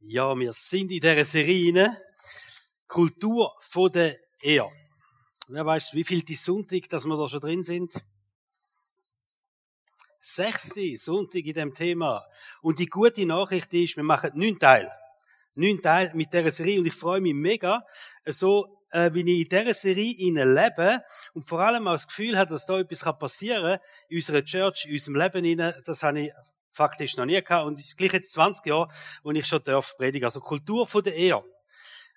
Ja, wir sind in dieser Serie rein. Kultur von der Ehe. Wer weiß, wie viel die Sonntag, dass wir da schon drin sind? Sechste Sonntag in dem Thema. Und die gute Nachricht ist, wir machen neun Teil. Neun Teil mit dieser Serie. Und ich freue mich mega, so äh, wie ich in dieser Serie lebe und vor allem auch das Gefühl habe, dass da etwas passieren kann in unserer Church, in unserem Leben. Das habe ich faktisch noch nie gehabt. Und gleich jetzt 20 Jahre, wo ich schon darf predigen. Also Kultur von der Ehe.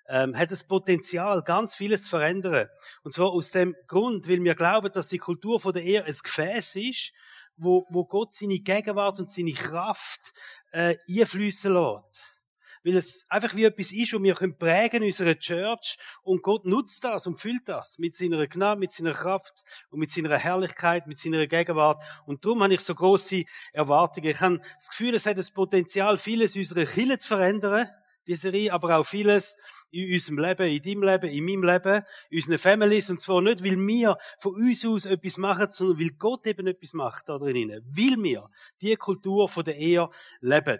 Ähm, hat das Potenzial, ganz vieles zu verändern. Und zwar aus dem Grund, weil wir glauben, dass die Kultur von der Ehe ein Gefäß ist, wo, wo Gott seine Gegenwart und seine Kraft äh, einfließen lässt weil es einfach wie etwas ist, wo wir können prägen in unserer Church und Gott nutzt das und füllt das mit seiner Gnade, mit seiner Kraft und mit seiner Herrlichkeit, mit seiner Gegenwart und darum habe ich so große Erwartungen. Ich habe das Gefühl, es hat das Potenzial, vieles unserer Kirche zu verändern, die Serie, aber auch vieles in unserem Leben, in deinem Leben, in meinem Leben, in unseren Families. Und zwar nicht, weil wir von uns aus etwas machen, sondern weil Gott eben etwas macht da drinnen. Weil wir die Kultur von der Ehe leben.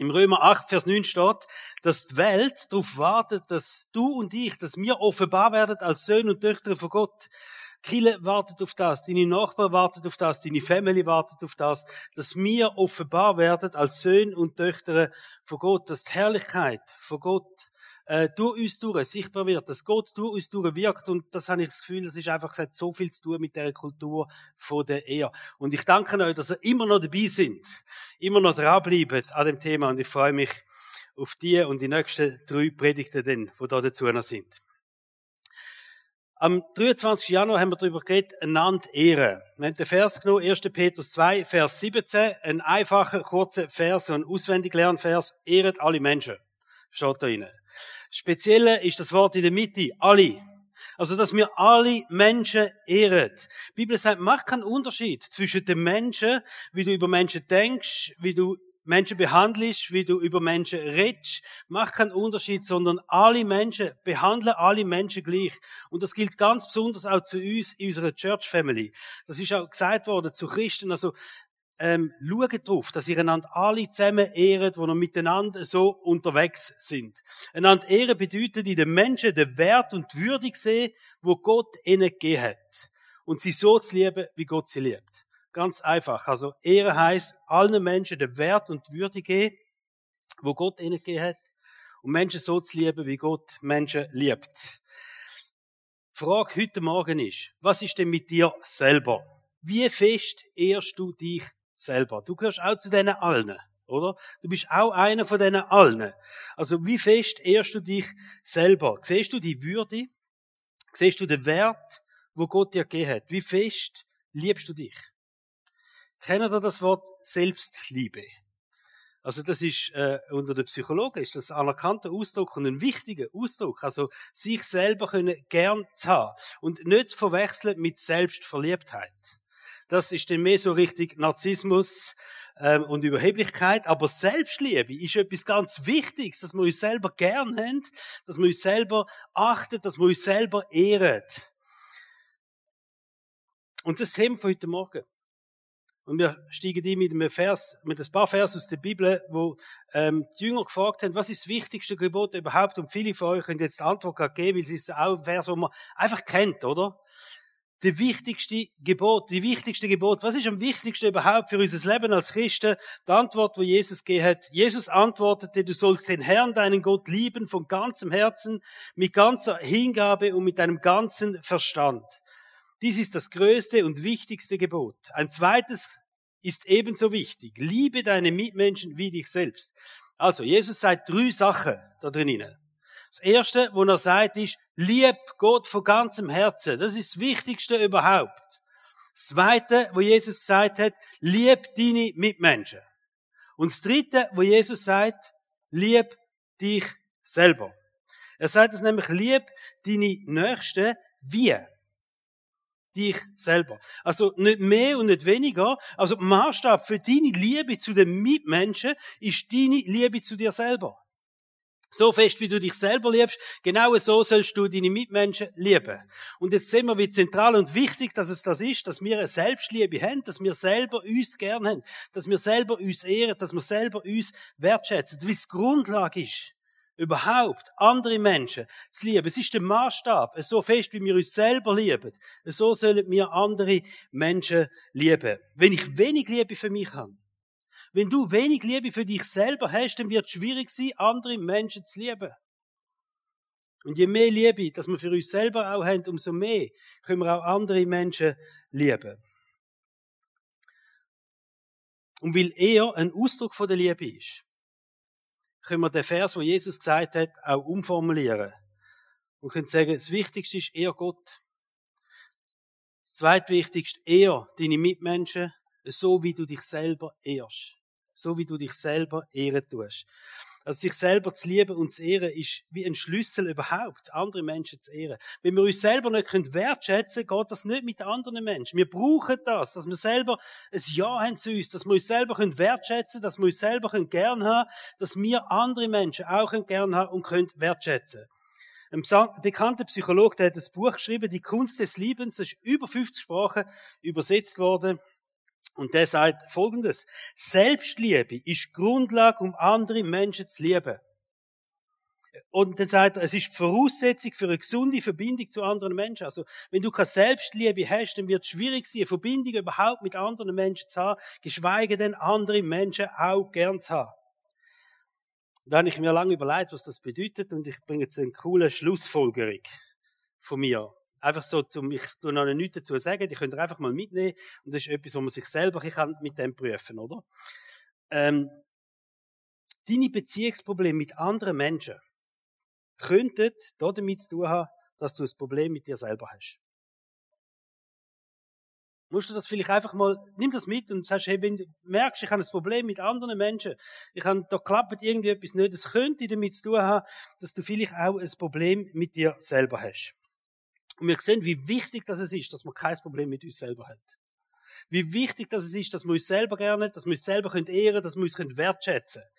Im Römer 8, Vers 9 steht, dass die Welt darauf wartet, dass du und ich, dass wir offenbar werden als Söhne und Töchter von Gott. Kille wartet auf das, deine Nachbarn wartet auf das, deine Family wartet auf das, dass wir offenbar werden als Söhne und Töchter von Gott, dass die Herrlichkeit von Gott äh, durch uns durch sichtbar wird, dass Gott durch uns durch wirkt und das habe ich das Gefühl, das ist einfach hat so viel zu tun mit der Kultur von der Ehe. Und ich danke euch, dass ihr immer noch dabei sind, immer noch dranbleiben an dem Thema und ich freue mich auf die und die nächsten drei Predigten, die da dazu noch sind. Am 23. Januar haben wir darüber geredet, einander ehren. Wir haben den Vers genommen, 1. Petrus 2, Vers 17, ein einfacher, kurzer Vers, ein auswendig Lernvers, ehret alle Menschen. Steht da rein. Spezielle ist das Wort in der Mitte, alle. Also, dass wir alle Menschen ehren. Die Bibel sagt, mach keinen Unterschied zwischen den Menschen, wie du über Menschen denkst, wie du Menschen behandelst, wie du über Menschen redest, mach keinen Unterschied, sondern alle Menschen, behandle alle Menschen gleich. Und das gilt ganz besonders auch zu uns in unserer Church Family. Das ist auch gesagt worden zu Christen. Also, ähm, schaut darauf, dass ihr einander alle zusammen ehret, die noch miteinander so unterwegs sind. Einander ehren bedeutet, in den Menschen den Wert und die Würde sehen, wo Gott ihnen gegeben hat. Und sie so zu lieben, wie Gott sie liebt. Ganz einfach. Also, Ehre heißt, allen Menschen den Wert und die Würde geben, wo Gott ihnen gegeben hat. Und Menschen so zu lieben, wie Gott Menschen liebt. Die Frage heute Morgen ist, was ist denn mit dir selber? Wie fest ehrst du dich selber. Du gehörst auch zu denen allen, oder? Du bist auch einer von denen allen. Also wie fest ehrst du dich selber? Siehst du die Würde? Siehst du den Wert, wo Gott dir gegeben hat? Wie fest liebst du dich? Kennt ihr das Wort Selbstliebe? Also das ist äh, unter den Psychologen ist das ein anerkannter Ausdruck und ein wichtiger Ausdruck. Also sich selber können gern zu haben und nicht verwechseln mit Selbstverliebtheit. Das ist dann mehr so richtig Narzissmus ähm, und Überheblichkeit. Aber Selbstliebe ist etwas ganz Wichtiges, dass wir uns selber gern haben, dass wir uns selber achten, dass wir uns selber ehren. Und das Thema von heute Morgen. Und wir steigen ein mit einem Vers, mit ein paar Vers aus der Bibel, wo ähm, die Jünger gefragt haben, was ist das wichtigste Gebot überhaupt? Und viele von euch können jetzt die Antwort geben, weil es ist auch ein Vers, wo man einfach kennt, oder? Die wichtigste Gebot, die wichtigste Gebot. Was ist am wichtigsten überhaupt für unser Leben als Christen? Die Antwort, wo Jesus gegeben hat. Jesus antwortete, du sollst den Herrn, deinen Gott lieben von ganzem Herzen, mit ganzer Hingabe und mit deinem ganzen Verstand. Dies ist das größte und wichtigste Gebot. Ein zweites ist ebenso wichtig. Liebe deine Mitmenschen wie dich selbst. Also, Jesus sagt drei Sachen da drinnen. Das erste, wo er sagt, ist, lieb Gott von ganzem Herzen. Das ist das Wichtigste überhaupt. Das zweite, wo Jesus gesagt hat, lieb deine Mitmenschen. Und das dritte, wo Jesus sagt, lieb dich selber. Er sagt es nämlich, lieb deine Nächsten wie dich selber. Also nicht mehr und nicht weniger. Also Maßstab für deine Liebe zu den Mitmenschen ist deine Liebe zu dir selber. So fest, wie du dich selber liebst, genau so sollst du deine Mitmenschen lieben. Und jetzt sehen wir, wie zentral und wichtig dass es das ist, dass wir eine Selbstliebe haben, dass wir selber uns gern haben, dass wir selber uns ehren, dass wir selber uns wertschätzen, wie es Grundlage ist, überhaupt andere Menschen zu lieben. Es ist der Maßstab, so fest, wie wir uns selber lieben. So sollen wir andere Menschen lieben. Wenn ich wenig Liebe für mich habe, wenn du wenig Liebe für dich selber hast, dann wird es schwierig sein, andere Menschen zu lieben. Und je mehr Liebe, dass wir für uns selber auch haben, umso mehr können wir auch andere Menschen lieben. Und weil er ein Ausdruck von der Liebe ist, können wir den Vers, wo Jesus gesagt hat, auch umformulieren. Und können sagen, das Wichtigste ist eher Gott. Das zweitwichtigste, eher deine Mitmenschen, so wie du dich selber ehrst so wie du dich selber ehren tust. Also sich selber zu lieben und zu ehren ist wie ein Schlüssel überhaupt, andere Menschen zu ehren. Wenn wir uns selber nicht wertschätzen können, geht das nicht mit anderen Menschen. Wir brauchen das, dass wir selber ein Ja haben zu uns, dass wir uns selber wertschätzen können, dass wir uns selber gern haben, dass wir andere Menschen auch gern haben und können wertschätzen. Ein bekannter Psychologe, der hat das Buch geschrieben, Die Kunst des Liebens, das ist über 50 Sprachen übersetzt worden. Und der sagt Folgendes. Selbstliebe ist Grundlage, um andere Menschen zu lieben. Und dann sagt er, es ist Voraussetzung für eine gesunde Verbindung zu anderen Menschen. Also, wenn du keine Selbstliebe hast, dann wird es schwierig sein, eine Verbindung überhaupt mit anderen Menschen zu haben, geschweige denn andere Menschen auch gern zu haben. Da habe ich mir lange überlegt, was das bedeutet, und ich bringe jetzt eine coole Schlussfolgerung von mir. Einfach so, zum, ich tue noch nichts dazu sagen, die könnt ihr einfach mal mitnehmen. Und das ist etwas, wo man sich selber kann mit dem prüfen, oder? Ähm, deine Beziehungsprobleme mit anderen Menschen könnten damit zu tun haben, dass du ein Problem mit dir selber hast. Musst du das vielleicht einfach mal, nimm das mit und sagst, hey, wenn du merkst, ich habe ein Problem mit anderen Menschen, ich habe, da klappt irgendwie etwas nicht, das könnte damit zu tun haben, dass du vielleicht auch ein Problem mit dir selber hast. Und wir sehen, wie wichtig das ist, dass wir kein Problem mit uns selber haben. Wie wichtig das ist, dass wir uns selber gerne, dass wir uns selber ehren können, dass wir uns wertschätzen können.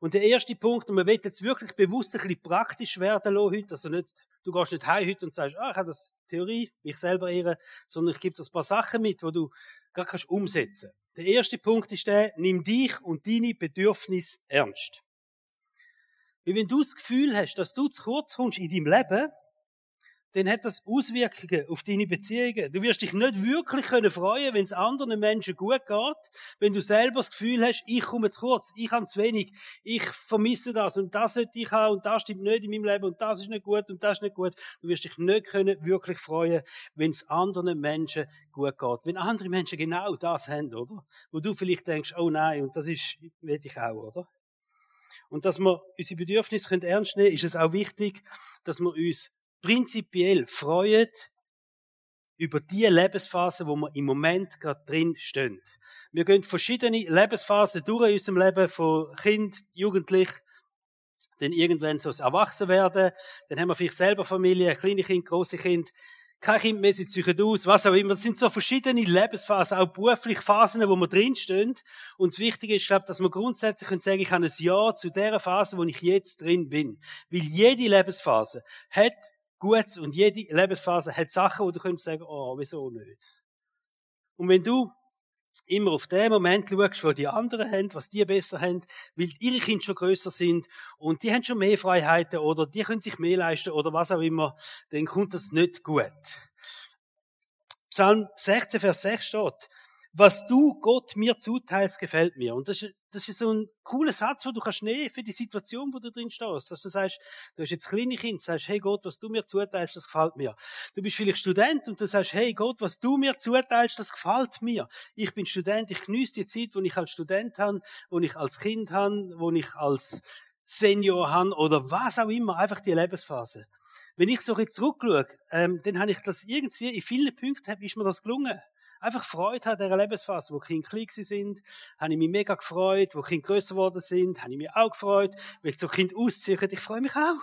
Und der erste Punkt, und wir wollen jetzt wirklich bewusst ein bisschen praktisch werden lassen heute, also nicht, du gehst nicht heim heute und sagst, ah, ich habe das Theorie, mich selber ehren, sondern ich gebe dir ein paar Sachen mit, die du gar kannst umsetzen. Der erste Punkt ist der, nimm dich und deine Bedürfnisse ernst. Weil wenn du das Gefühl hast, dass du zu kurz kommst in deinem Leben, dann hat das Auswirkungen auf deine Beziehungen. Du wirst dich nicht wirklich können freuen, wenn es anderen Menschen gut geht, wenn du selber das Gefühl hast, ich komme zu kurz, ich habe zu wenig, ich vermisse das und das sollte ich haben und das stimmt nicht in meinem Leben und das ist nicht gut und das ist nicht gut. Du wirst dich nicht können wirklich freuen, wenn es anderen Menschen gut geht. Wenn andere Menschen genau das haben, oder? Wo du vielleicht denkst, oh nein, und das ist, will ich auch, oder? Und dass wir unsere Bedürfnisse ernst nehmen können, ist es auch wichtig, dass wir uns prinzipiell freuen über die Lebensphase, wo wir im Moment gerade drin stehen. Wir gehen verschiedene Lebensphasen durch in unserem Leben, von Kind, Jugendlich, dann irgendwann so erwachsen werden, dann haben wir vielleicht selber Familie, kleine Kind, große Kind, kein Kind mehr, sie ziehen aus, was auch immer. Das sind so verschiedene Lebensphasen, auch berufliche Phasen, wo wir drinstehen. Und das Wichtige ist, glaube dass wir grundsätzlich können sagen, ich habe ein Ja zu der Phase, wo ich jetzt drin bin. Weil jede Lebensphase hat Gutes und jede Lebensphase hat Sachen, wo du könntest sagen, oh, wieso nicht? Und wenn du immer auf den Moment schaust, wo die anderen haben, was die besser haben, weil ihre Kinder schon größer sind und die haben schon mehr Freiheiten oder die können sich mehr leisten oder was auch immer, dann kommt das nicht gut. Psalm 16, Vers 6 steht, was du Gott mir zuteilst, gefällt mir. Und das ist, das ist so ein cooler Satz, den du kannst nehmen für die Situation, wo du drin stehst. Dass du sagst, du hast jetzt kleine Kinder, sagst, hey Gott, was du mir zuteilst, das gefällt mir. Du bist vielleicht Student und du sagst, hey Gott, was du mir zuteilst, das gefällt mir. Ich bin Student, ich genieße die Zeit, wo ich als Student habe, wo ich als Kind habe, wo ich als Senior habe oder was auch immer, einfach die Lebensphase. Wenn ich so jetzt zurückschaue, ähm, dann habe ich das irgendwie, in vielen Punkten ist mir das gelungen einfach Freude an dieser Lebensphase, wo Kinder klein sind, habe ich mich mega gefreut, wo Kinder größer geworden sind, habe ich mich auch gefreut, wenn ich so Kind ausziehe, ich freue mich auch.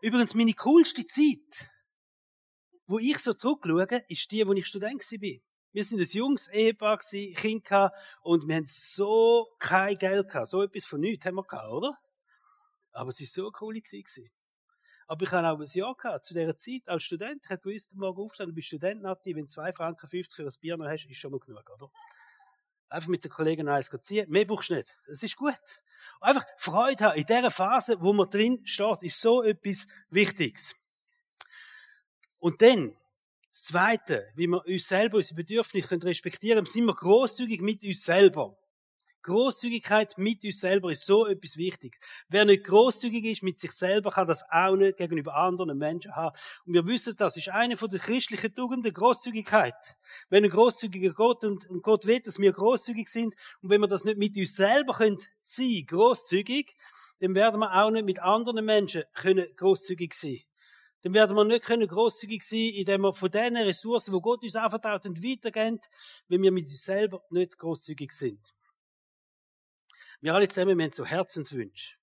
Übrigens, meine coolste Zeit, wo ich so zurückschaue, ist die, wo ich Student war. Wir sind ein junges Ehepaar, Kinder und wir haben so kein Geld gehabt. So etwas von nichts haben wir gehabt, oder? Aber es war so eine coole Zeit. Gewesen. Aber ich habe auch ein Jahr gehabt, zu dieser Zeit als Student. Ich habe gewusst, Morgen aufstehen, du bist Student, Nati, wenn du 2 Franken 50 für ein Bier noch hast, ist schon mal genug, oder? Einfach mit den Kollegen eins ziehen. Mehr brauchst du nicht. Das ist gut. Einfach Freude haben. In dieser Phase, wo man drin steht, ist so etwas Wichtiges. Und dann, das Zweite, wie wir uns selber, unsere Bedürfnisse respektieren können, sind wir großzügig mit uns selber. Großzügigkeit mit uns selber ist so etwas wichtig. Wer nicht großzügig ist mit sich selber, kann das auch nicht gegenüber anderen Menschen haben. Und wir wissen, das ist eine von der christlichen Tugenden, Großzügigkeit. Wenn ein großzügiger Gott und, und Gott will, dass wir großzügig sind, und wenn wir das nicht mit uns selber können sein, großzügig, dann werden wir auch nicht mit anderen Menschen können großzügig sein. Dann werden wir nicht können großzügig sein, indem wir von den Ressourcen, wo Gott uns anvertraut, weitergehen, wenn wir mit uns selber nicht großzügig sind. Wir alle zusammen, wir haben so Herzenswünsche.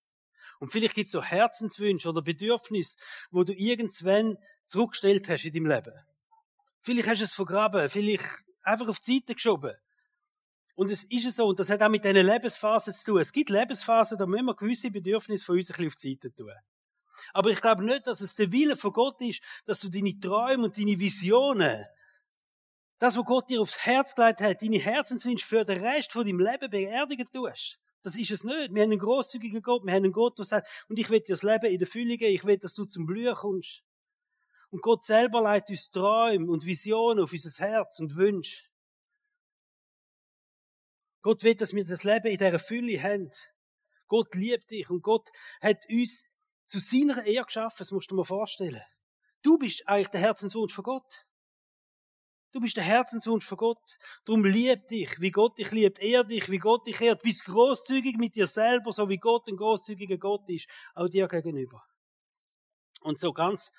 Und vielleicht gibt es so Herzenswünsche oder Bedürfnisse, wo du irgendwann zurückgestellt hast in deinem Leben. Vielleicht hast du es vergraben, vielleicht einfach auf die Seite geschoben. Und es ist so, und das hat auch mit diesen Lebensphasen zu tun. Es gibt Lebensphasen, da müssen wir gewisse Bedürfnisse von uns ein bisschen auf die Seite tun. Aber ich glaube nicht, dass es der Wille von Gott ist, dass du deine Träume und deine Visionen, das, was Gott dir aufs Herz gelegt hat, deine Herzenswünsche für den Rest von deinem Leben beerdigen tust. Das ist es nicht. Wir haben einen großzügigen Gott. Wir haben einen Gott, der sagt, und ich will dir das Leben in der Fülle geben. Ich will, dass du zum Blühen kommst. Und Gott selber leitet uns Träume und Visionen auf unser Herz und Wünsche. Gott will, dass wir das Leben in dieser Fülle haben. Gott liebt dich und Gott hat uns zu seiner Ehre geschaffen. Das musst du dir mal vorstellen. Du bist eigentlich der Herzenswunsch von Gott. Du bist der Herzenswunsch von Gott. Darum liebt dich, wie Gott dich liebt. Ehr dich, wie Gott dich ehrt. Bist großzügig mit dir selber, so wie Gott ein großzügiger Gott ist, auch dir gegenüber. Und so ganz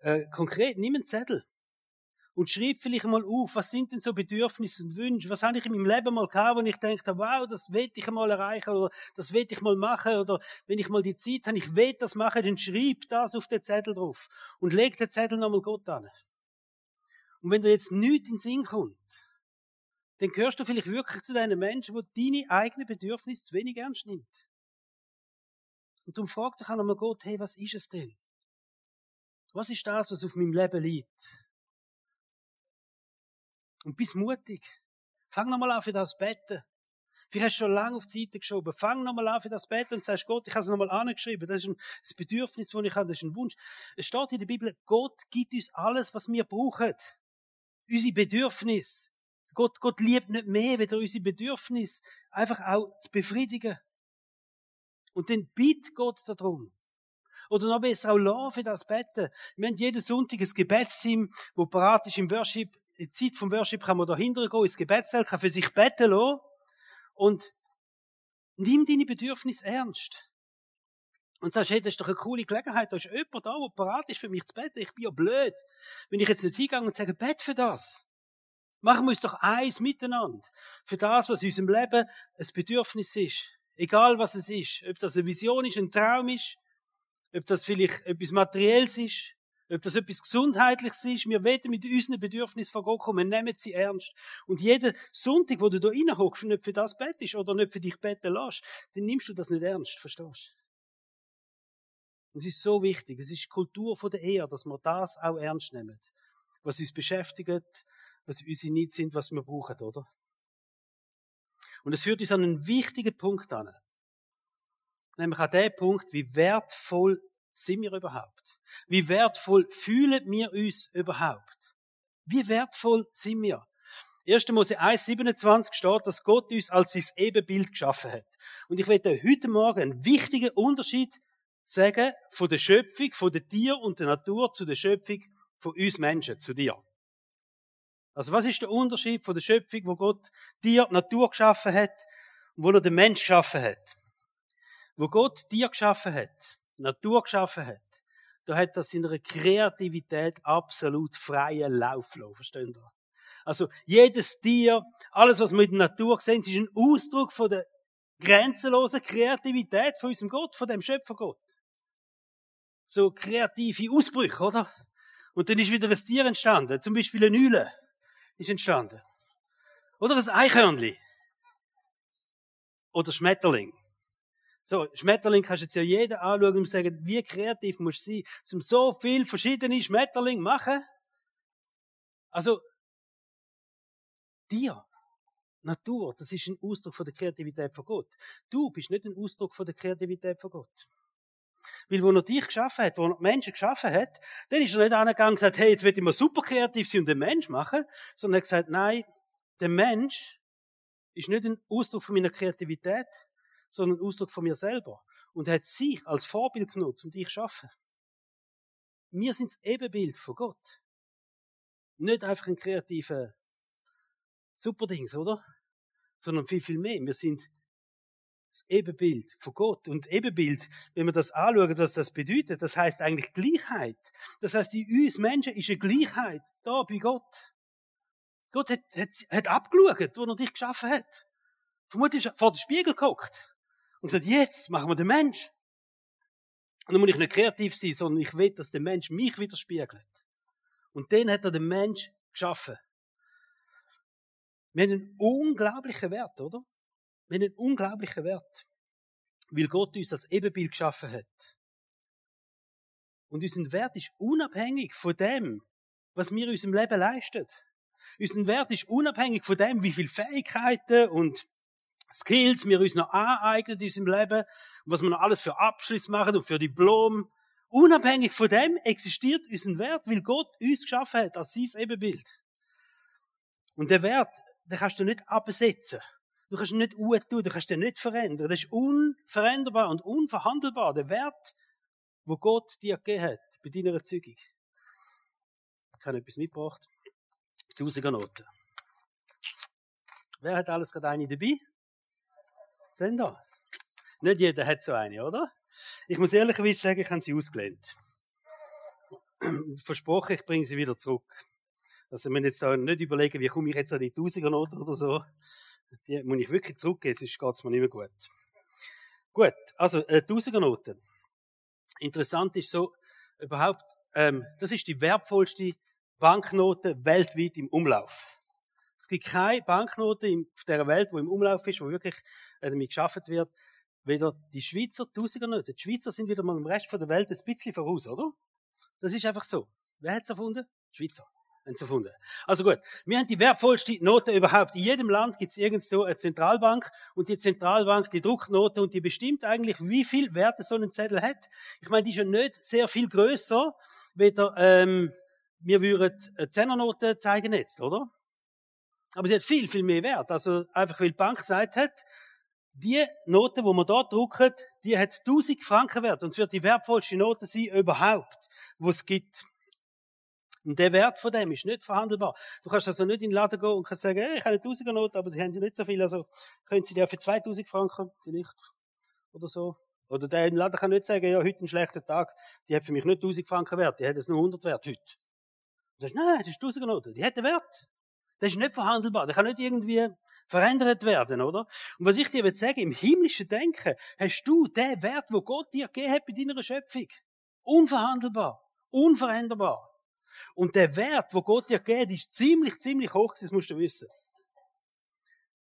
äh, konkret, nimm einen Zettel und schreib vielleicht mal auf, was sind denn so Bedürfnisse und Wünsche? Was habe ich in meinem Leben mal gehabt, wo ich denke, wow, das will ich mal erreichen oder das will ich mal machen oder wenn ich mal die Zeit habe, ich will das machen, dann schreib das auf den Zettel drauf und leg den Zettel nochmal Gott an. Und wenn dir jetzt nichts in den Sinn kommt, dann gehörst du vielleicht wirklich zu deinen Menschen, die deine eigenen Bedürfnisse zu wenig ernst nimmt. Und darum frag dich einmal Gott, hey, was ist es denn? Was ist das, was auf meinem Leben liegt? Und bist mutig. Fang nochmal an für das Betten. Vielleicht hast du schon lange auf die Seite geschoben. Fang nochmal an für das Betten und sagst, Gott, ich habe es nochmal angeschrieben. Das ist ein das Bedürfnis, das ich habe, das ist ein Wunsch. Es steht in der Bibel, Gott gibt uns alles, was wir brauchen unsere Bedürfnisse. Gott, Gott liebt nicht mehr, weder unsere Bedürfnisse einfach auch zu befriedigen. Und dann bittet Gott darum. Oder noch besser auch für das Betten. Wir haben jeden Sonntag ein Gebetsteam, wo parat ist im Worship. In der Zeit vom Worship kann man da hinterher gehen, ins Gebetszelt, kann für sich beten lassen. Und nimm deine Bedürfnisse ernst. Und sagst, hey, das ist doch eine coole Gelegenheit, da ist jemand da, der parat ist für mich zu beten. Ich bin ja blöd. Wenn ich jetzt nicht hingehe und sage, bet für das. Machen wir uns doch eins miteinander. Für das, was in unserem Leben ein Bedürfnis ist. Egal was es ist. Ob das eine Vision ist, ein Traum ist. Ob das vielleicht etwas Materielles ist. Ob das etwas Gesundheitliches ist. Wir werden mit unseren Bedürfnissen von Gott kommen. Wir nehmen sie ernst. Und jeden Sonntag, wo du da reinhockst und nicht für das betest oder nicht für dich beten lässt, dann nimmst du das nicht ernst. Verstehst du? Es ist so wichtig. Es ist die Kultur der Ehe, dass wir das auch ernst nehmen. Was uns beschäftigt, was unsere Needs sind, was wir brauchen, oder? Und es führt uns an einen wichtigen Punkt an. Nämlich an den Punkt, wie wertvoll sind wir überhaupt? Wie wertvoll fühlen wir uns überhaupt? Wie wertvoll sind wir? 1. Mose 1,27 steht, dass Gott uns als sein Ebenbild geschaffen hat. Und ich werde heute Morgen einen wichtigen Unterschied sagen, von der Schöpfung, von der Tier und der Natur zu der Schöpfung von uns Menschen, zu dir. Also was ist der Unterschied von der Schöpfung, wo Gott dir Natur geschaffen hat und wo er den Mensch geschaffen hat? Wo Gott dir geschaffen hat, Natur geschaffen hat, da hat er seiner Kreativität absolut freien Lauf lassen, versteht ihr? Also jedes Tier, alles was wir in der Natur sehen, ist ein Ausdruck von der grenzenlosen Kreativität von unserem Gott, von dem Schöpfergott so kreative Ausbrüche, oder? Und dann ist wieder ein Tier entstanden. Zum Beispiel eine Eule ist entstanden. Oder ein Eichhörnli. Oder Schmetterling. So, Schmetterling kannst du jetzt ja jeder anschauen und sagen, wie kreativ musst du sein, um so viel verschiedene Schmetterlinge machen. Also, dir, Natur, das ist ein Ausdruck von der Kreativität von Gott. Du bist nicht ein Ausdruck von der Kreativität von Gott. Weil, wo er dich geschaffen hat, wo er Menschen geschaffen hat, dann ist er nicht angegangen und gesagt, hey, jetzt will ich mal super kreativ sein und den Mensch machen, sondern er hat gesagt, nein, der Mensch ist nicht ein Ausdruck von meiner Kreativität, sondern ein Ausdruck von mir selber. Und hat sich als Vorbild genutzt, um dich zu schaffen. Wir sind das Ebenbild von Gott. Nicht einfach ein kreativer Superdings, oder? Sondern viel, viel mehr. Wir sind das Ebenbild von Gott. Und Ebenbild, wenn wir das anschauen, was das bedeutet, das heißt eigentlich Gleichheit. Das heißt, in uns Menschen ist eine Gleichheit da bei Gott. Gott hat, hat, hat abgeschaut, wo er dich geschaffen hat. Vermutlich vor den Spiegel geguckt und gesagt, jetzt machen wir den Mensch. Und dann muss ich nicht kreativ sein, sondern ich will, dass der Mensch mich widerspiegelt. Und den hat er den Mensch geschaffen. Wir haben einen unglaublichen Wert, oder? Wir haben einen unglaublichen Wert. Weil Gott uns als Ebenbild geschaffen hat. Und unser Wert ist unabhängig von dem, was wir in unserem Leben leisten. Unser Wert ist unabhängig von dem, wie viele Fähigkeiten und Skills wir uns noch aneignen in unserem Leben, was wir noch alles für Abschluss machen und für Diplom. Unabhängig von dem existiert unser Wert, weil Gott uns geschaffen hat als sein Ebenbild. Und der Wert, den kannst du nicht absetzen. Du kannst ihn nicht tun, du kannst ihn nicht verändern. Das ist unveränderbar und unverhandelbar. Der Wert, wo Gott dir gegeben hat, bei deiner Erzeugung. Ich habe etwas mitgebracht. Tausiger Wer hat alles gerade eine dabei? Sehen da? Nicht jeder hat so eine, oder? Ich muss ehrlicherweise sagen, ich habe sie ausgelehnt. Versprochen, ich bringe sie wieder zurück. Also, wir müssen jetzt nicht überlegen, wie komme ich jetzt an die Tausigernote oder so die muss ich wirklich zurückgeben, sonst geht es mir nicht mehr gut. Gut, also äh, Tausigernoten. Interessant ist so, überhaupt, ähm, das ist die wertvollste Banknote weltweit im Umlauf. Es gibt keine Banknote auf der Welt, wo im Umlauf ist, wo wirklich äh, damit geschaffen wird, weder die Schweizer Tausigernoten. Die Schweizer sind wieder mal im Rest der Welt ein bisschen voraus, oder? Das ist einfach so. Wer hat es erfunden? Die Schweizer erfunden. Also gut, wir haben die wertvollste Note überhaupt. In jedem Land gibt es irgend so eine Zentralbank und die Zentralbank, die druckt Note und die bestimmt eigentlich, wie viel Werte so ein Zettel hat. Ich meine, die ist ja nicht sehr viel größer, weder ähm, wir würden eine Zehnernote zeigen jetzt, oder? Aber die hat viel, viel mehr Wert. Also einfach, weil die Bank gesagt hat, die Note, wo man dort druckt, die hat 1000 Franken wert und es wird die wertvollste Note sein überhaupt, wo es gibt. Und der Wert von dem ist nicht verhandelbar. Du kannst also nicht in den Laden gehen und kannst sagen, hey, ich habe eine Tausiger Note, aber sie haben nicht so viel, also können sie dir für 2000 Franken vielleicht oder so. Oder der im Laden kann nicht sagen, ja, heute ein schlechter Tag, die hat für mich nicht 1000 Franken wert, die hat es nur 100 wert heute. Du sagst, nein, das ist Tausiger Note, die hat einen Wert. Das ist nicht verhandelbar, der kann nicht irgendwie verändert werden, oder? Und was ich dir jetzt sagen, im himmlischen Denken hast du den Wert, wo Gott dir gegeben hat bei deiner Schöpfung. Unverhandelbar, unveränderbar. Und der Wert, wo Gott dir geht, ist ziemlich, ziemlich hoch, das musst du wissen.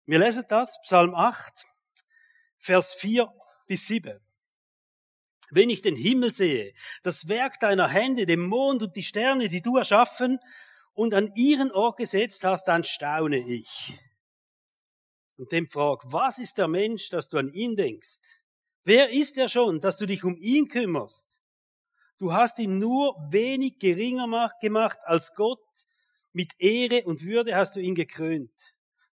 Wir lesen das, Psalm 8, Vers 4 bis 7. Wenn ich den Himmel sehe, das Werk deiner Hände, den Mond und die Sterne, die du erschaffen und an ihren Ort gesetzt hast, dann staune ich. Und dem frag, was ist der Mensch, dass du an ihn denkst? Wer ist er schon, dass du dich um ihn kümmerst? Du hast ihn nur wenig geringer gemacht als Gott. Mit Ehre und Würde hast du ihn gekrönt.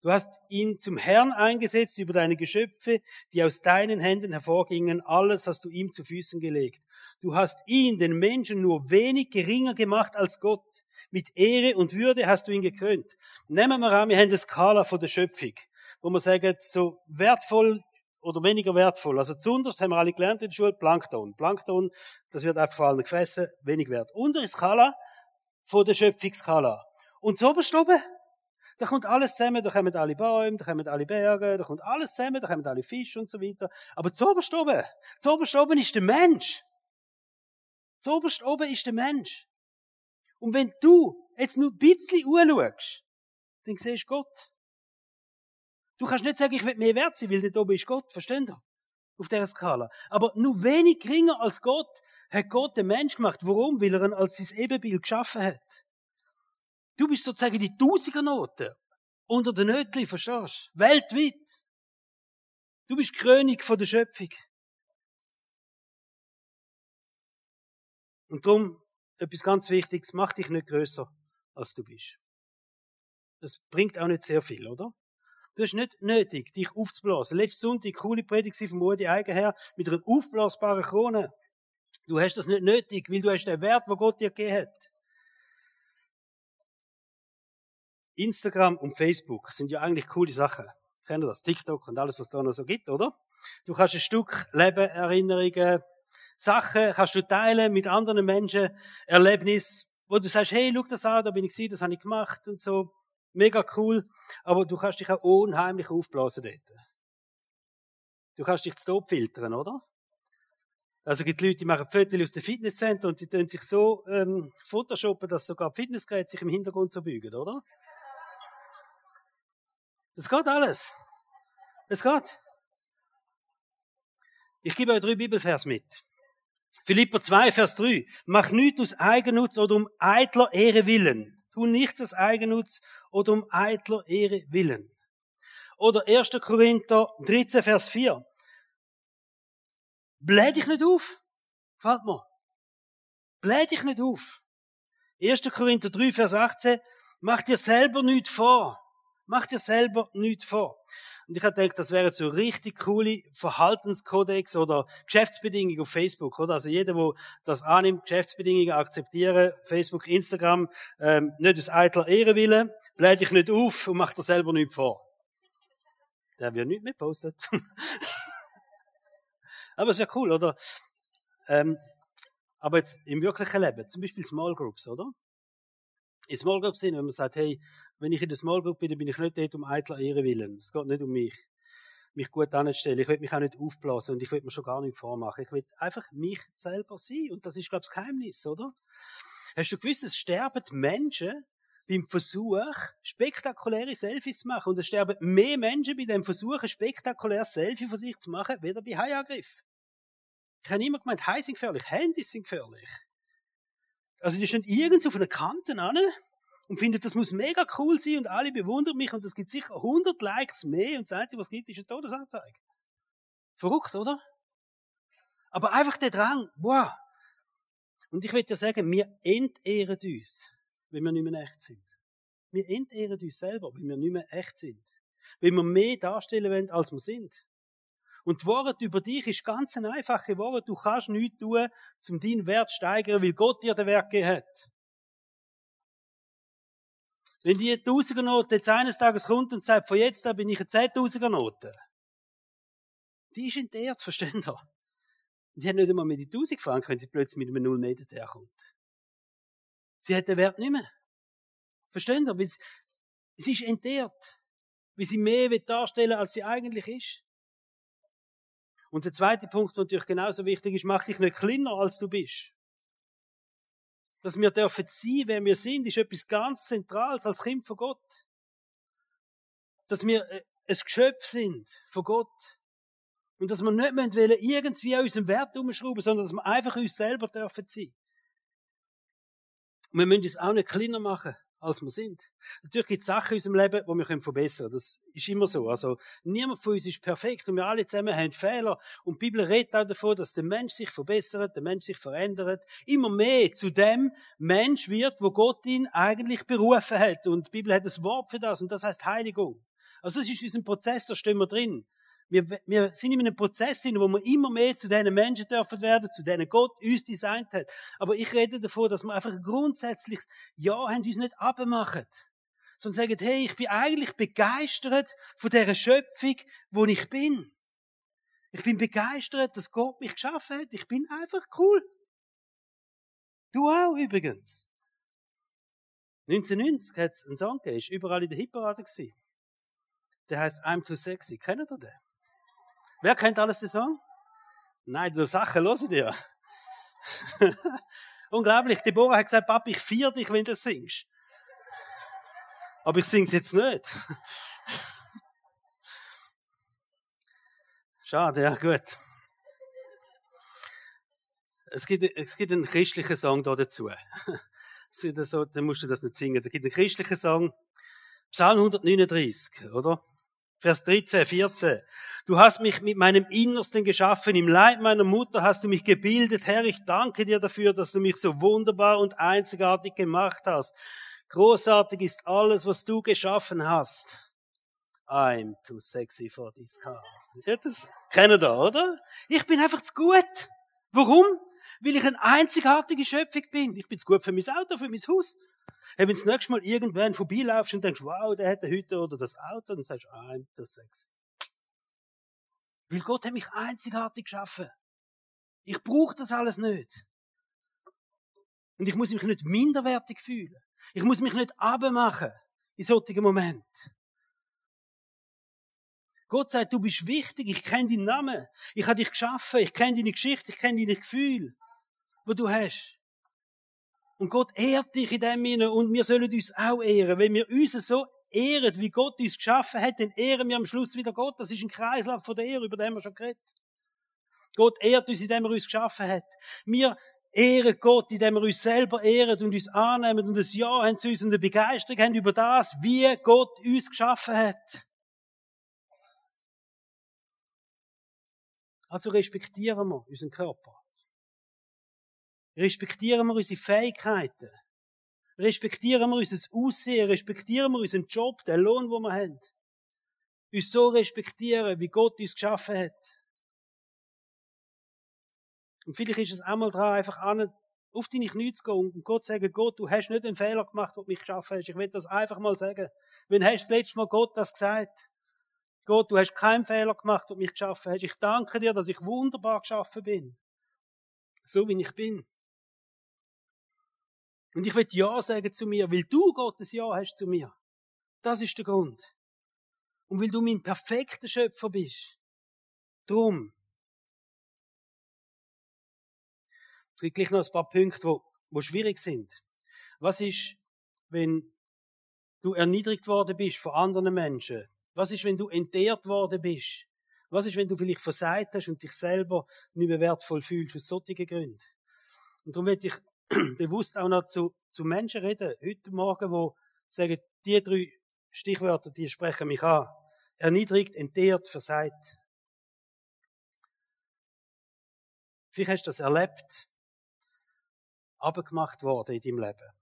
Du hast ihn zum Herrn eingesetzt über deine Geschöpfe, die aus deinen Händen hervorgingen. Alles hast du ihm zu Füßen gelegt. Du hast ihn, den Menschen, nur wenig geringer gemacht als Gott. Mit Ehre und Würde hast du ihn gekrönt. Nehmen wir an, wir haben eine Skala von der Schöpfung, wo man sagt, so wertvoll oder weniger wertvoll. Also zuunterst haben wir alle gelernt in der Schule, Plankton. Plankton, das wird einfach vor allem gefressen, wenig wert. Untere Skala von der Schöpfungsskala. Und so oberst oben, da kommt alles zusammen, da kommen alle Bäume, da kommen alle Berge, da kommt alles zusammen, da kommen alle Fische und so weiter. Aber zu oberst oben, zu oberst oben ist der Mensch. Zu oberst oben ist der Mensch. Und wenn du jetzt nur ein bisschen anschaust, dann siehst du Gott. Du kannst nicht sagen, ich will mehr wert sein, weil dort oben ist Gott. Versteht ihr? auf dieser Skala. Aber nur wenig geringer als Gott hat Gott den Mensch gemacht. Warum? Weil er ihn als sein Ebenbild geschaffen hat. Du bist sozusagen die Tausigernote unter den Nötli, verstehst du? Weltweit. Du bist König von der Schöpfung. Und darum, etwas ganz Wichtiges, mach dich nicht größer, als du bist. Das bringt auch nicht sehr viel, oder? Du hast nicht nötig, dich aufzublasen. Letzten Sonntag, coole Predigt von Rudi Eigenherr mit einer aufblasbaren Krone. Du hast das nicht nötig, weil du hast den Wert, den Gott dir gegeben hat. Instagram und Facebook sind ja eigentlich coole Sachen. Kennt ihr das? TikTok und alles, was da noch so gibt, oder? Du kannst ein Stück Leben, Erinnerungen, Sachen kannst du teilen mit anderen Menschen, Erlebnis, wo du sagst, hey, schau das an, da bin ich gewesen, das habe ich gemacht und so. Mega cool. Aber du kannst dich auch unheimlich aufblasen dort. Du kannst dich zu Top filtern, oder? Also gibt Leute, die machen Fotos aus dem Fitnesscenter und die tun sich so ähm, photoshoppen, dass sogar Fitnessgeräte sich im Hintergrund so bügen, oder? Das geht alles. Es geht. Ich gebe euch drei Bibelvers mit. Philipper 2, Vers 3. Mach nichts aus Eigennutz oder um eitler Ehre willen. Tu nichts aus Eigennutz oder um eitler Ehre willen. Oder 1. Korinther 13, Vers 4. Bläh dich nicht auf. Gefällt mir. Bläh dich nicht auf. 1. Korinther 3, Vers 18. Mach dir selber nichts vor. Mach dir selber nichts vor. Und ich habe gedacht, das wäre so richtig coole Verhaltenskodex oder Geschäftsbedingungen auf Facebook, oder? Also jeder, der das annimmt, Geschäftsbedingungen akzeptieren, Facebook, Instagram, ähm, nicht aus eitler Ehrenwille, bläht dich nicht auf und macht dir selber nichts vor. Der wird nicht mehr postet. aber es wäre cool, oder? Ähm, aber jetzt im wirklichen Leben, zum Beispiel Small Groups, oder? In Small Group sind, wenn man sagt, hey, wenn ich in der Small Group bin, dann bin ich nicht dort um eitler Ehre willen. Es geht nicht um mich. Mich gut anzustellen. Ich will mich auch nicht aufblasen und ich will mir schon gar nicht vormachen. Ich will einfach mich selber sein. Und das ist, glaube ich, das Geheimnis, oder? Hast du gewusst, es sterben Menschen beim Versuch, spektakuläre Selfies zu machen. Und es sterben mehr Menschen bei dem Versuch, ein spektakuläres Selfie von sich zu machen, weder bei Haiangriff. Ich habe immer gemeint, Hai sind gefährlich, Handys sind gefährlich. Also die stehen irgendwo auf einer Kante an und finden, das muss mega cool sein und alle bewundern mich und es gibt sicher 100 Likes mehr und das Einzige, was es gibt, ist eine Todesanzeige. Verrückt, oder? Aber einfach der Drang, wow. Und ich will dir sagen, wir entehren uns, wenn wir nicht mehr echt sind. Wir entehren uns selber, wenn wir nicht mehr echt sind. Wenn wir mehr darstellen wollen, als wir sind. Und die Wahrheit über dich ist ganz eine einfache Wahrheit. Du kannst nichts tun, um deinen Wert zu steigern, weil Gott dir den Wert gegeben hat. Wenn die Tausendernote jetzt eines Tages kommt und sagt, von jetzt an bin ich eine Zehntausender-Note, die ist entehrt, versteht ihr? Die hat nicht einmal mit die Tausend gefahren, wenn sie plötzlich mit einem Null nicht herkommt. Sie hat den Wert nicht mehr. Versteht ihr? Weil sie ist entehrt. Weil sie mehr darstellen will, als sie eigentlich ist. Und der zweite Punkt, der natürlich genauso wichtig ist, mach dich nicht kleiner, als du bist. Dass wir dürfen sein, wer wir sind, ist etwas ganz Zentrales als Kind von Gott. Dass wir äh, ein Geschöpf sind von Gott. Und dass wir nicht wollen, irgendwie an unserem Wert umschrauben, sondern dass wir einfach uns selber dürfen sein. Und wir müssen uns auch nicht kleiner machen als wir sind. Natürlich gibt es Sachen in unserem Leben, die wir verbessern können. Das ist immer so. Also, niemand von uns ist perfekt und wir alle zusammen haben Fehler. Und die Bibel redet auch davon, dass der Mensch sich verbessert, der Mensch sich verändert. Immer mehr zu dem Mensch wird, wo Gott ihn eigentlich berufen hat. Und die Bibel hat ein Wort für das und das heißt Heiligung. Also, das ist in unserem Prozess, da stehen wir drin. Wir, wir sind in einem Prozess, wo wir immer mehr zu diesen Menschen dürfen werden, zu denen Gott uns designt hat. Aber ich rede davon, dass wir einfach grundsätzlich Ja haben, uns nicht abmachen. Sondern sagen, hey, ich bin eigentlich begeistert von dieser Schöpfung, wo ich bin. Ich bin begeistert, dass Gott mich geschaffen hat. Ich bin einfach cool. Du auch übrigens. 1990 hat es einen Song gegeben, ist überall in der Hitparade gewesen. Der heißt I'm Too Sexy. Kennt ihr den? Wer kennt alles den Song? Nein, so Sachen hören dir. Unglaublich. Deborah hat gesagt, Papa, ich feiere dich, wenn du singst. Aber ich sing's jetzt nicht. Schade, ja, gut. Es gibt, es gibt einen christlichen Song da dazu. so, dann musst du das nicht singen. Es gibt einen christlichen Song. Psalm 139, oder? Vers 13, 14. Du hast mich mit meinem Innersten geschaffen. Im Leib meiner Mutter hast du mich gebildet. Herr, ich danke dir dafür, dass du mich so wunderbar und einzigartig gemacht hast. Großartig ist alles, was du geschaffen hast. I'm too sexy for this car. Ja, das kennen da, oder? Ich bin einfach zu gut. Warum? Weil ich eine einzigartige Schöpfung bin. Ich bin zu gut für mein Auto, für mein Haus. Hey, das nächste Mal irgendwann vorbeilaufst und denkst, wow, der hat heute oder das Auto, dann sagst du, I'm too sexy. Weil Gott hat mich einzigartig geschaffen. Ich brauche das alles nicht. Und ich muss mich nicht minderwertig fühlen. Ich muss mich nicht abmachen in solchen Momenten. Gott sagt, du bist wichtig, ich kenne deinen Namen, ich habe dich geschaffen, ich kenne deine Geschichte, ich kenne deine Gefühle, wo du hast. Und Gott ehrt dich in dem Sinne und wir sollen uns auch ehren. Wenn wir uns so ehren, wie Gott uns geschaffen hat, dann ehren wir am Schluss wieder Gott. Das ist ein Kreislauf von der Ehre, über den wir schon geredet. Gott ehrt uns, indem er uns geschaffen hat. Wir ehren Gott, indem wir uns selber ehren und uns annehmen und ein Ja haben zu uns und eine Begeisterung haben über das, wie Gott uns geschaffen hat. Also respektieren wir unseren Körper. Respektieren wir unsere Fähigkeiten. Respektieren wir unser Aussehen. Respektieren wir unseren Job, den Lohn, den wir haben. Uns so respektieren, wie Gott uns geschaffen hat. Und vielleicht ist es einmal dran, einfach an, auf deine Knie zu gehen und Gott zu sagen, Gott, du hast nicht einen Fehler gemacht, den mich geschaffen hast. Ich will das einfach mal sagen. Wenn hast du das letzte Mal Gott das gesagt? Gott, du hast keinen Fehler gemacht, und mich geschaffen hast. Ich danke dir, dass ich wunderbar geschaffen bin. So wie ich bin. Und ich will Ja sagen zu mir, weil du Gottes Ja hast zu mir. Das ist der Grund. Und weil du mein perfekter Schöpfer bist. Drum. Es gibt gleich noch ein paar Punkte, wo, wo schwierig sind. Was ist, wenn du erniedrigt worden bist von anderen Menschen? Was ist, wenn du entehrt worden bist? Was ist, wenn du vielleicht versagt hast und dich selber nicht mehr wertvoll fühlst aus solchen Gründen? Und darum werde ich bewusst auch noch zu, zu Menschen reden, heute Morgen, wo sagen, die drei Stichwörter, die sprechen mich an. Erniedrigt, entehrt, versagt. Vielleicht hast du das erlebt, abgemacht worden in deinem Leben.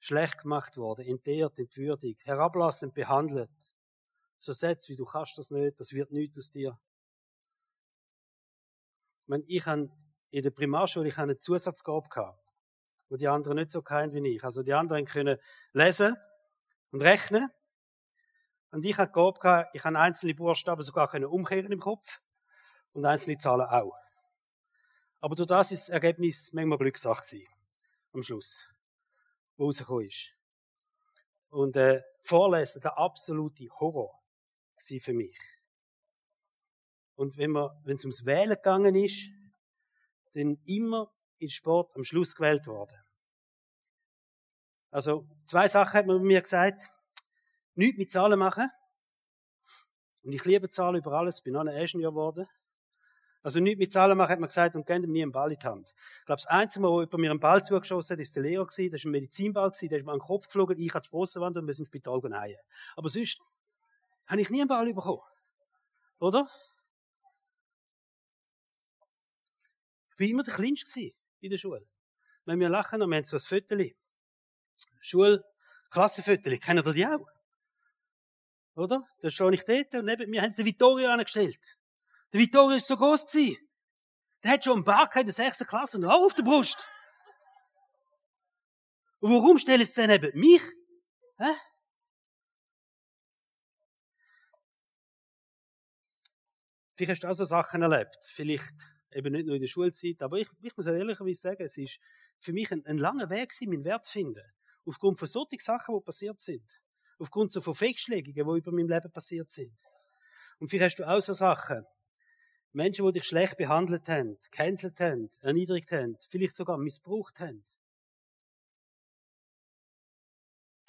Schlecht gemacht worden, entehrt, entwürdigt, herablassend behandelt so Sätze wie du kannst das nicht, das wird nichts aus dir. Ich, meine, ich habe in der Primarschule ich habe eine Zusatzgabe gehabt, wo die anderen nicht so kennen wie ich. Also die anderen können lesen und rechnen. Und ich habe Gabe gehabt, ich habe einzelne Buchstaben sogar umkehren im Kopf und einzelne Zahlen auch. Aber durch das ist das Ergebnis manchmal Glückssache am Schluss, wo rausgekommen ist. Und äh, Vorlesen, der absolute Horror für mich. Und wenn wenn es ums Wählen gegangen ist, dann immer in Sport am Schluss gewählt worden. Also, zwei Sachen hat man mir gesagt. Nichts mit Zahlen machen. Und ich liebe Zahlen über alles, bin auch ein Ingenieur geworden. Also nichts mit Zahlen machen, hat man gesagt, und geben mir einen Ball in die Hand. Ich glaube, das einzige Mal, wo jemand mir einen Ball zugeschossen hat, ist der Lehrer gewesen, das war ein Medizinball gewesen, der ist mir an den Kopf geflogen, ich hatte die Sprossenwand und wir sind ins Spital gehen. Aber sonst habe ich nie einen Ball bekommen. Oder? Ich war immer der Kleinste in der Schule. Wenn wir lachen, dann haben wir ein Föteli. Schul. Kennen ihr die auch? Oder? Da stehe ich dort und neben mir haben sie den Vittorio angestellt. Der Vittorio war so groß gewesen. Der hat schon einen Bart in der sechsten Klasse und auch auf der Brust. Und warum stellen sie denn neben mich? Hä? Vielleicht hast du auch so Sachen erlebt. Vielleicht eben nicht nur in der Schulzeit. Aber ich, ich muss ehrlicherweise sagen, es ist für mich ein, ein langer Weg gewesen, meinen Wert zu finden. Aufgrund von solchen Sachen, die passiert sind. Aufgrund so von Fehlschlägungen, die über meinem Leben passiert sind. Und vielleicht hast du auch so Sachen. Menschen, die dich schlecht behandelt haben, gecancelt haben, erniedrigt haben, vielleicht sogar missbraucht haben.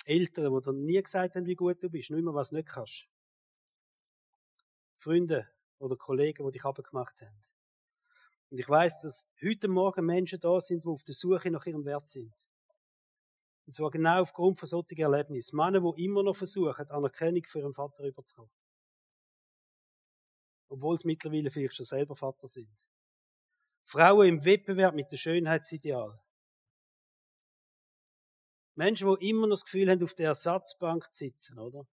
Eltern, die dir nie gesagt haben, wie gut du bist, nur immer was nicht kannst. Freunde, oder Kollegen, die dich abgemacht haben. Und ich weiß, dass heute Morgen Menschen da sind, die auf der Suche nach ihrem Wert sind. Und zwar genau aufgrund von solchen Erlebnissen. Männer, die immer noch versuchen, Anerkennung für ihren Vater überzukommen. Obwohl sie mittlerweile vielleicht schon selber Vater sind. Frauen im Wettbewerb mit dem Schönheitsideal. Menschen, die immer noch das Gefühl haben, auf der Ersatzbank zu sitzen, oder?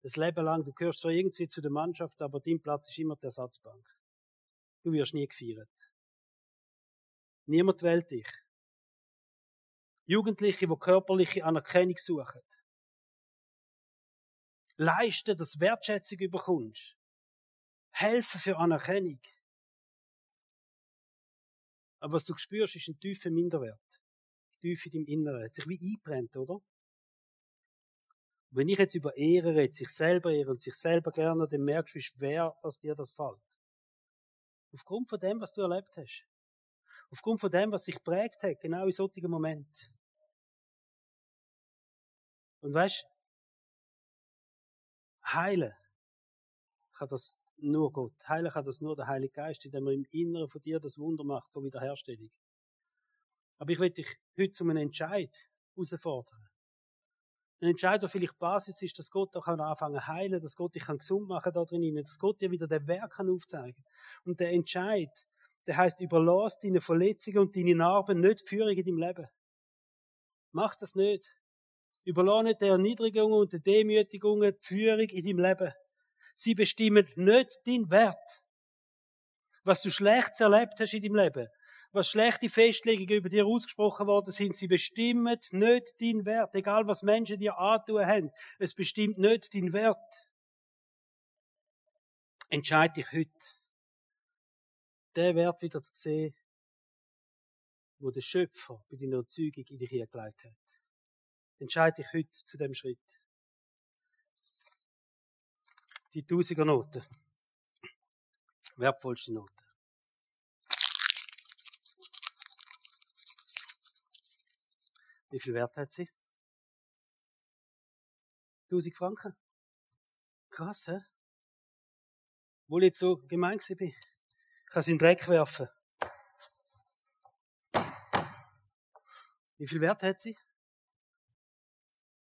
Das Leben lang, du gehörst zwar irgendwie zu der Mannschaft, aber dein Platz ist immer die Ersatzbank. Du wirst nie gefeiert. Niemand wählt dich. Jugendliche, die körperliche Anerkennung suchen. Leisten, dass Wertschätzung überkommst. Helfen für Anerkennung. Aber was du spürst, ist ein tiefer Minderwert. Tief in deinem Inneren. Hat sich wie eingebrennt, oder? Wenn ich jetzt über Ehre rede, sich selber ehren und sich selber gerne, dann merkst du, wie schwer, dass dir das fällt. Aufgrund von dem, was du erlebt hast. Aufgrund von dem, was sich prägt hat, genau in solchen Momenten. Und weißt, heilen kann das nur Gott. Heilen kann das nur der Heilige Geist, indem er im Inneren von dir das Wunder macht von Wiederherstellung. Aber ich will dich heute zu einem Entscheid herausfordern. Ein Entscheid, der vielleicht Basis ist, dass Gott auch anfangen zu heilen, dass Gott dich gesund machen da drin, dass Gott dir wieder den Werk aufzeigen kann. Und der Entscheid, der heißt, überlass deine Verletzungen und deine Narben nicht Führung in deinem Leben. Mach das nicht. Überlass nicht der Erniedrigungen und der Demütigungen die Führung in deinem Leben. Sie bestimmen nicht deinen Wert. Was du schlecht erlebt hast in deinem Leben, was schlechte Festlegungen über dir ausgesprochen worden sind, sie bestimmen nicht deinen Wert. Egal was Menschen dir antun haben, es bestimmt nicht deinen Wert. Entscheide dich heute, den Wert wieder zu sehen, wo der Schöpfer bei deiner Erzeugung in dich hingelegt hat. Entscheide dich heute zu dem Schritt. Die Tausiger Note. Wertvollste Note. Wie viel Wert hat sie? 1000 Franken. Krass, hä? Wo ich jetzt so gemein bin. Kann sie in den Dreck werfen. Wie viel Wert hat sie?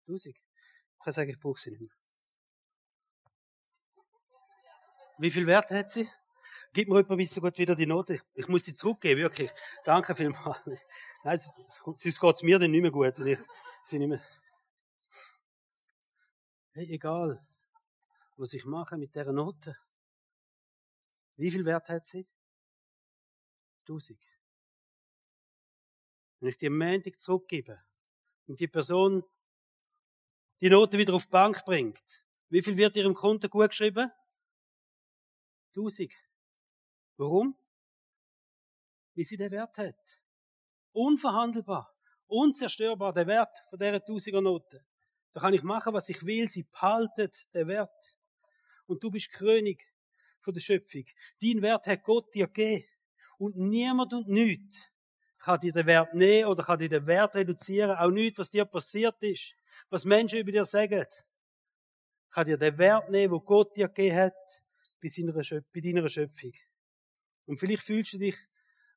1000. Ich kann sagen, ich brauche sie nicht mehr. Wie viel Wert hat sie? Gib mir jemand so gut wieder die Note. Ich, muss sie zurückgeben, wirklich. Danke vielmals. Nein, sonst geht es mir dann nicht mehr gut, ich sie nicht mehr... Hey, egal, was ich mache mit dieser Note. Wie viel Wert hat sie? Tausend. Wenn ich die am Montag zurückgebe und die Person die Note wieder auf die Bank bringt, wie viel wird ihrem Konto gut geschrieben? Tausend. Warum? Wie sie den Wert hat. Unverhandelbar, unzerstörbar, der Wert von dieser Tausiger Note. Da kann ich machen, was ich will, sie behaltet den Wert. Und du bist König von der Schöpfung. Dein Wert hat Gott dir gegeben. Und niemand und nichts kann dir den Wert nehmen oder kann dir den Wert reduzieren. Auch nichts, was dir passiert ist, was Menschen über dir sagen, kann dir den Wert nehmen, wo Gott dir gegeben hat, bei, deiner Schöpfung. Und vielleicht fühlst du dich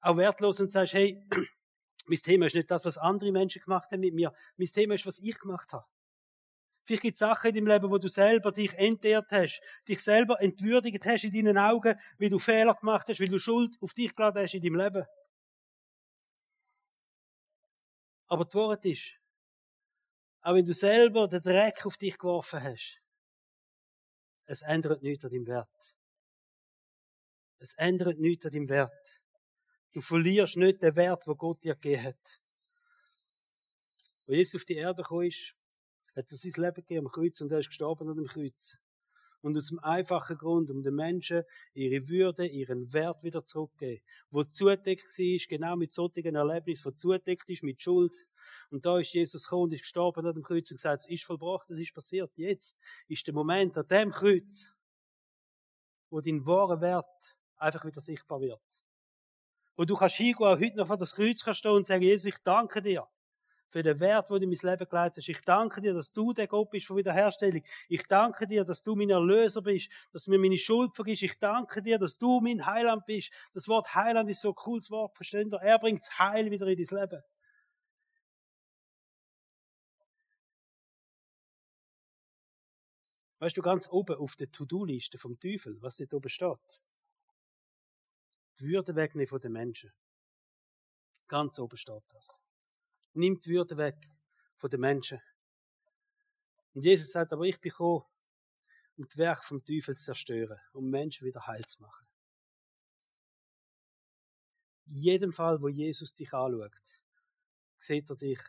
auch wertlos und sagst, hey, mein Thema ist nicht das, was andere Menschen gemacht haben mit mir. Mein Thema ist, was ich gemacht habe. Vielleicht gibt es Sachen in deinem Leben, wo du selber dich entehrt hast, dich selber entwürdigt hast in deinen Augen, weil du Fehler gemacht hast, weil du Schuld auf dich geladen hast in deinem Leben. Aber die Wahrheit ist, auch wenn du selber den Dreck auf dich geworfen hast, es ändert nichts an deinem Wert. Es ändert nichts an deinem Wert. Du verlierst nicht den Wert, wo Gott dir gegeben hat. Als Jesus auf die Erde gekommen ist, hat er sein Leben gegeben am Kreuz und er ist gestorben an dem Kreuz. Und aus dem einfachen Grund, um den Menschen ihre Würde, ihren Wert wieder zurückzugeben. Wo zudeckt war, genau mit solchen Erlebnissen, wo zudeckt ist mit Schuld. Und da ist Jesus gekommen und ist gestorben an dem Kreuz und gesagt, es ist vollbracht, es ist passiert. Jetzt ist der Moment an dem Kreuz, wo dein wahrer Wert einfach wieder sichtbar wird. Wo du kannst hingehen, heute noch vor das Kreuz stehen und sagen, Jesus, ich danke dir für den Wert, den du in mein Leben geleitet hast. Ich danke dir, dass du der Gott bist von Wiederherstellung. Ich danke dir, dass du mein Erlöser bist, dass du mir meine Schuld vergisst. Ich danke dir, dass du mein Heiland bist. Das Wort Heiland ist so ein cooles Wort, versteht ihr? Er bringt Heil wieder in dein Leben. Weißt du, ganz oben auf der To-Do-Liste vom Teufel, was dort oben steht? Die Würde wegnehmen von den Menschen. Ganz oben steht das. Nimmt die Würde weg von den Menschen. Und Jesus sagt, aber ich bin gekommen, um das Werk vom Teufel zu zerstören, um Menschen wieder heil zu machen. In jedem Fall, wo Jesus dich anschaut, sieht er dich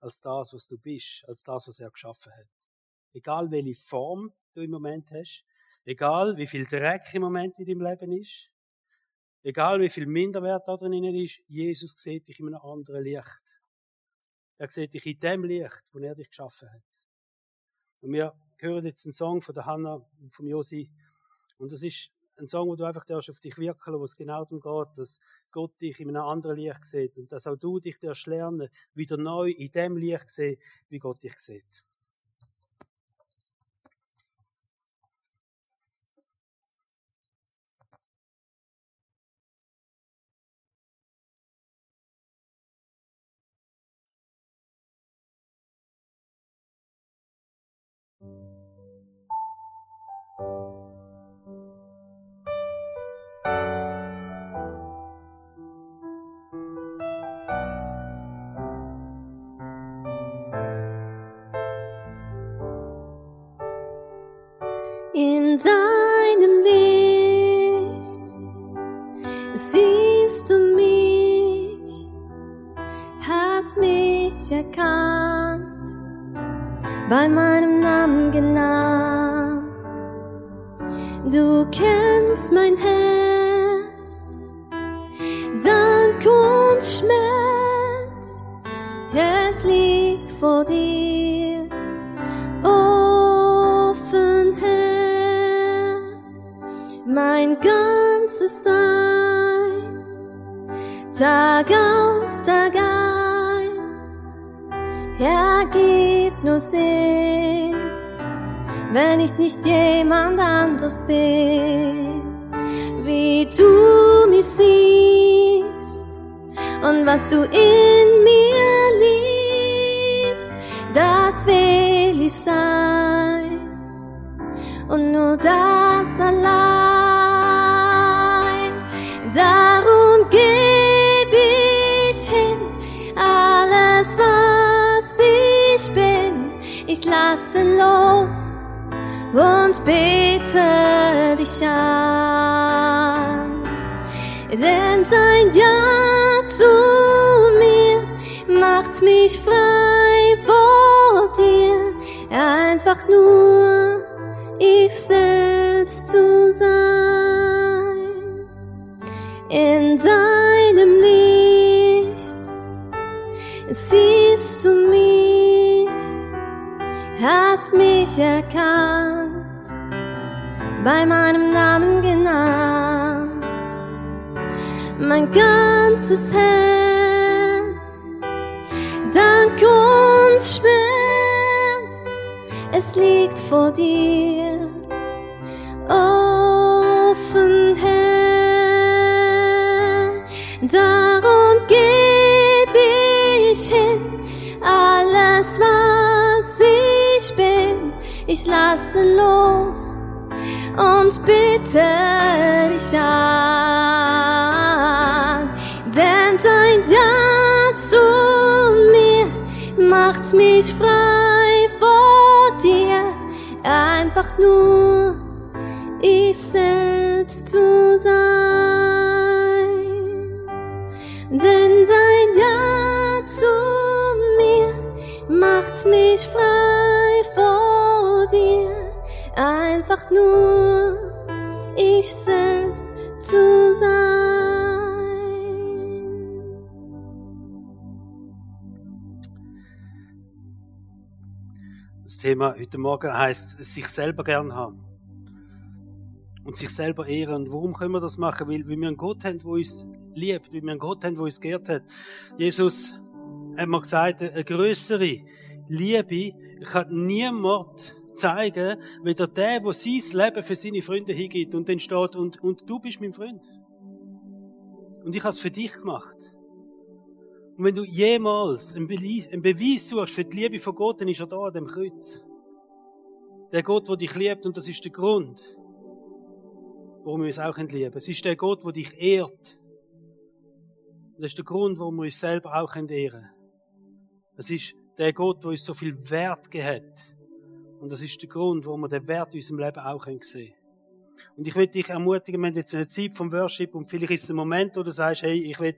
als das, was du bist, als das, was er geschaffen hat. Egal welche Form du im Moment hast, egal wie viel Dreck im Moment in deinem Leben ist, egal wie viel Minderwert da drin ist, Jesus sieht dich in einem anderen Licht. Er sieht dich in dem Licht, wo er dich geschaffen hat. Und wir hören jetzt einen Song von der Hanna und von Josi. Und das ist ein Song, wo du einfach auf dich wirken wo es genau darum geht, dass Gott dich in einem anderen Licht sieht und dass auch du dich lernen wieder neu in dem Licht sehen, wie Gott dich sieht. In deinem Licht siehst du mich, hast mich erkannt, bei meinem Namen genannt. Du kennst mein Herz, Tag aus, Tag ein, ergibt nur Sinn, wenn ich nicht jemand anderes bin, wie du mich siehst und was du in mir liebst, das will ich sein Los und bete dich an. Denn dein Ja zu mir macht mich frei vor dir. Einfach nur ich selbst zu sein in deinem Licht siehst hast mich erkannt, bei meinem Namen genannt, mein ganzes Herz, Dank und Schmerz, es liegt vor dir, offen Herz. Ich lasse los und bitte dich an. Denn dein Ja zu mir macht mich frei vor dir. Einfach nur ich selbst zu sein denn sein Ja zu mir macht mich frei einfach nur ich selbst zu sein. Das Thema heute Morgen heißt sich selber gern haben und sich selber ehren. Und warum können wir das machen? Weil, wir einen Gott haben, der uns liebt, weil wir einen Gott haben, der uns geehrt hat. Jesus, hat man gesagt, eine größere Liebe kann niemand zeigen, weder der, der sein Leben für seine Freunde hingibt und dann steht, und, und du bist mein Freund. Und ich habe es für dich gemacht. Und wenn du jemals einen Beweis, suchst für die Liebe von Gott, dann ist er da an dem Kreuz. Der Gott, der dich liebt, und das ist der Grund, warum wir uns auch lieben Es ist der Gott, der dich ehrt. Und das ist der Grund, warum wir uns selber auch ehren. Es ist der Gott, der uns so viel Wert gegeben hat. Und das ist der Grund, warum wir den Wert in unserem Leben auch sehen können. Und ich will dich ermutigen, wir haben jetzt eine Zeit vom Worship und vielleicht ist es ein Moment, wo du sagst, hey, ich will,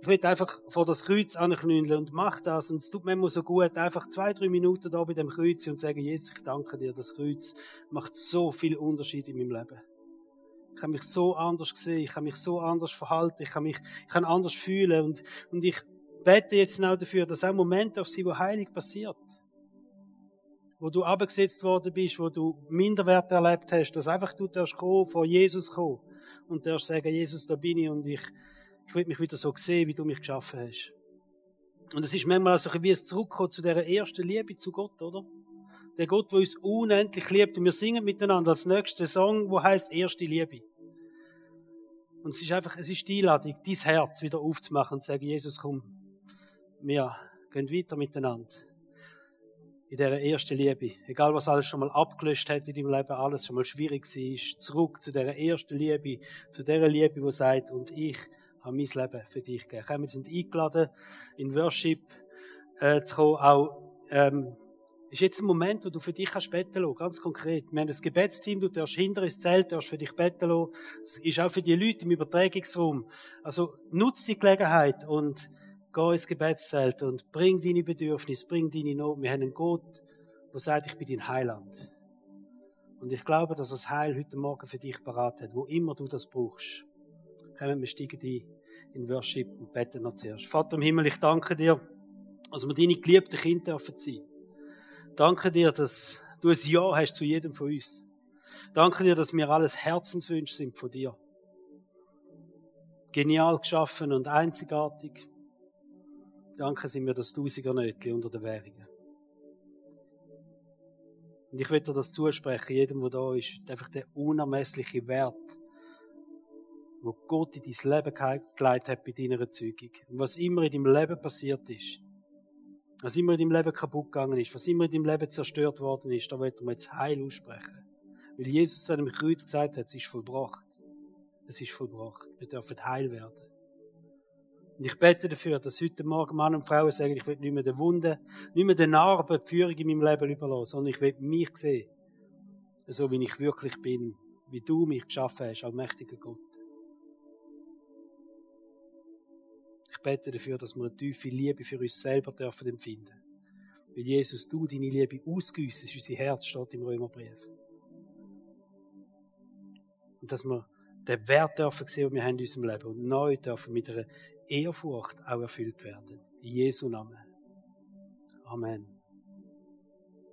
ich will einfach vor das Kreuz anknündeln und mach das. Und es tut mir immer so gut, einfach zwei, drei Minuten da bei dem Kreuz und sagen, Jesus, ich danke dir, das Kreuz macht so viel Unterschied in meinem Leben. Ich habe mich so anders gesehen, ich habe mich so anders verhalten, ich kann mich, ich kann anders fühlen und, und ich bete jetzt auch dafür, dass auch Momente auf sie, wo Heilig passiert wo du abgesetzt worden bist, wo du Minderwert erlebt hast, dass einfach du darfst kommen, vor Jesus kommen und darfst sagen, Jesus, da bin ich und ich, ich will mich wieder so sehen, wie du mich geschaffen hast. Und es ist manchmal so wie es zurückkommt zu der ersten Liebe zu Gott, oder? Der Gott, der uns unendlich liebt und wir singen miteinander als nächsten Song, wo heißt erste Liebe. Und es ist einfach, es ist die Einladung, dein Herz wieder aufzumachen und zu sagen, Jesus, komm, wir gehen weiter miteinander in dieser ersten Liebe. Egal, was alles schon mal abgelöscht hat in deinem Leben, alles schon mal schwierig war, zurück zu dieser ersten Liebe, zu dieser Liebe, die sagt, und ich habe mein Leben für dich gegeben. Wir sind eingeladen, in Worship äh, zu kommen, auch, ähm, ist jetzt ein Moment, wo du für dich kannst beten lassen, ganz konkret. Wir haben ein Gebetsteam, du darfst hinter ins Zelt, darfst für dich beten lassen. Es ist auch für die Leute im Übertragungsraum. Also, nutz die Gelegenheit und Geh ins Gebetszelt und bring deine Bedürfnisse, bring deine Not. Wir haben einen Gott, der sagt, ich bin dein Heiland. Und ich glaube, dass das Heil heute Morgen für dich parat hat, wo immer du das brauchst. Kommen wir steigen ein in Worship und beten noch zuerst. Vater im Himmel, ich danke dir, dass wir deine geliebten Kinder dürfen sein. Danke dir, dass du ein Ja hast zu jedem von uns. Danke dir, dass wir alles Herzenswünsche sind von dir. Genial geschaffen und einzigartig. Danke sind mir das Tausendernötchen unter den Währungen. Und ich will dir das zusprechen, jedem, der da ist, einfach der unermessliche Wert, wo Gott in dein Leben geleitet hat bei deiner Erzeugung. Und was immer in deinem Leben passiert ist, was immer in deinem Leben kaputt gegangen ist, was immer in deinem Leben zerstört worden ist, da wird man jetzt Heil aussprechen. Weil Jesus an dem Kreuz gesagt hat, es ist vollbracht. Es ist vollbracht. Wir dürfen heil werden. Ich bete dafür, dass heute Morgen Mann und Frauen sagen, ich will nicht mehr den Wunden, nicht mehr den Narben, die Führung in meinem Leben überlassen, sondern ich will mich sehen, so wie ich wirklich bin, wie du mich geschaffen hast, allmächtiger Gott. Ich bete dafür, dass wir eine tiefe Liebe für uns selber dürfen empfinden. Weil Jesus, du deine Liebe ausgüssest, unser Herz steht im Römerbrief. Und dass wir den Wert dürfen sehen, den wir haben in unserem Leben und neu dürfen mit einer Ehrfurcht auch erfüllt werden. In Jesu Namen. Amen.